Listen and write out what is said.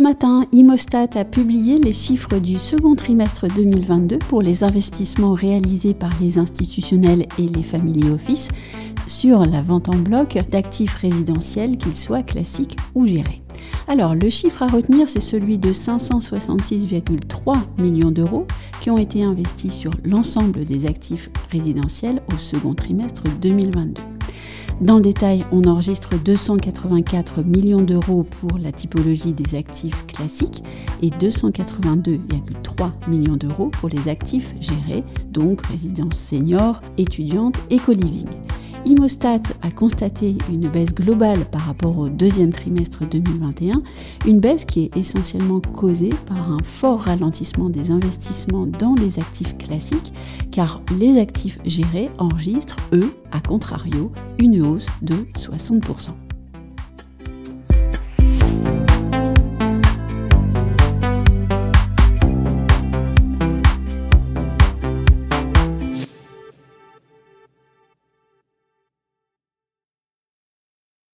matin, Imostat a publié les chiffres du second trimestre 2022 pour les investissements réalisés par les institutionnels et les family office sur la vente en bloc d'actifs résidentiels, qu'ils soient classiques ou gérés. Alors, le chiffre à retenir, c'est celui de 566,3 millions d'euros qui ont été investis sur l'ensemble des actifs résidentiels au second trimestre 2022. Dans le détail, on enregistre 284 millions d'euros pour la typologie des actifs classiques et 282,3 millions d'euros pour les actifs gérés, donc résidences seniors, étudiantes et co-living. Imostat a constaté une baisse globale par rapport au deuxième trimestre 2021, une baisse qui est essentiellement causée par un fort ralentissement des investissements dans les actifs classiques, car les actifs gérés enregistrent, eux, à contrario, une hausse de 60%.